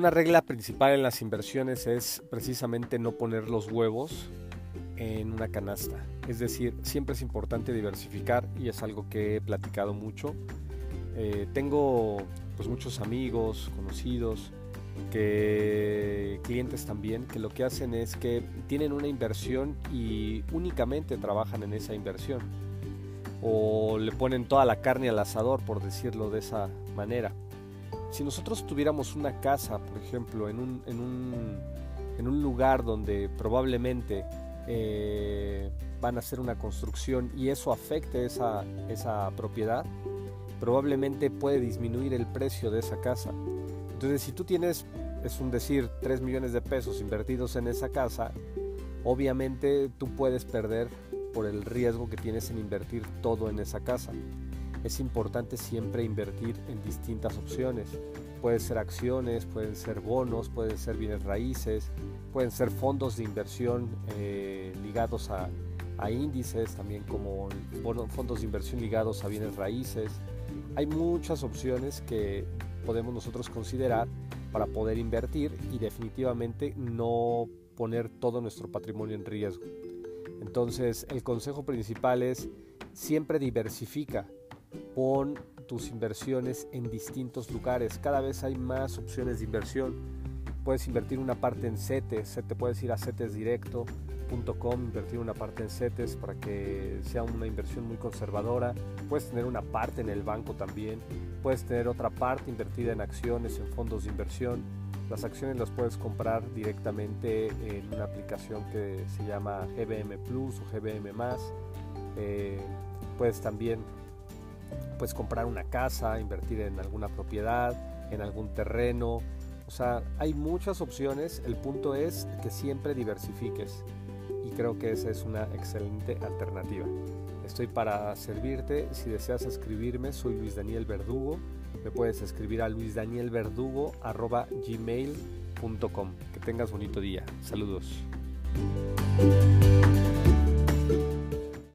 Una regla principal en las inversiones es precisamente no poner los huevos en una canasta. Es decir, siempre es importante diversificar y es algo que he platicado mucho. Eh, tengo pues muchos amigos, conocidos, que clientes también que lo que hacen es que tienen una inversión y únicamente trabajan en esa inversión o le ponen toda la carne al asador por decirlo de esa manera. Si nosotros tuviéramos una casa, por ejemplo, en un, en un, en un lugar donde probablemente eh, van a hacer una construcción y eso afecte esa, esa propiedad, probablemente puede disminuir el precio de esa casa. Entonces, si tú tienes, es un decir, 3 millones de pesos invertidos en esa casa, obviamente tú puedes perder por el riesgo que tienes en invertir todo en esa casa es importante siempre invertir en distintas opciones. Pueden ser acciones, pueden ser bonos, pueden ser bienes raíces, pueden ser fondos de inversión eh, ligados a, índices, también como fondos de inversión ligados a bienes raíces. Hay muchas opciones que podemos nosotros considerar para poder invertir y definitivamente no poner todo nuestro patrimonio en riesgo. Entonces el consejo principal es siempre diversifica pon tus inversiones en distintos lugares. Cada vez hay más opciones de inversión. Puedes invertir una parte en CETES, te puedes ir a cetesdirecto.com, invertir una parte en CETES para que sea una inversión muy conservadora. Puedes tener una parte en el banco también. Puedes tener otra parte invertida en acciones, en fondos de inversión. Las acciones las puedes comprar directamente en una aplicación que se llama GBM Plus o GBM eh, puedes también puedes comprar una casa, invertir en alguna propiedad, en algún terreno. O sea, hay muchas opciones. El punto es que siempre diversifiques. Y creo que esa es una excelente alternativa. Estoy para servirte. Si deseas escribirme, soy Luis Daniel Verdugo. Me puedes escribir a luisdanielverdugo.gmail.com. Que tengas bonito día. Saludos.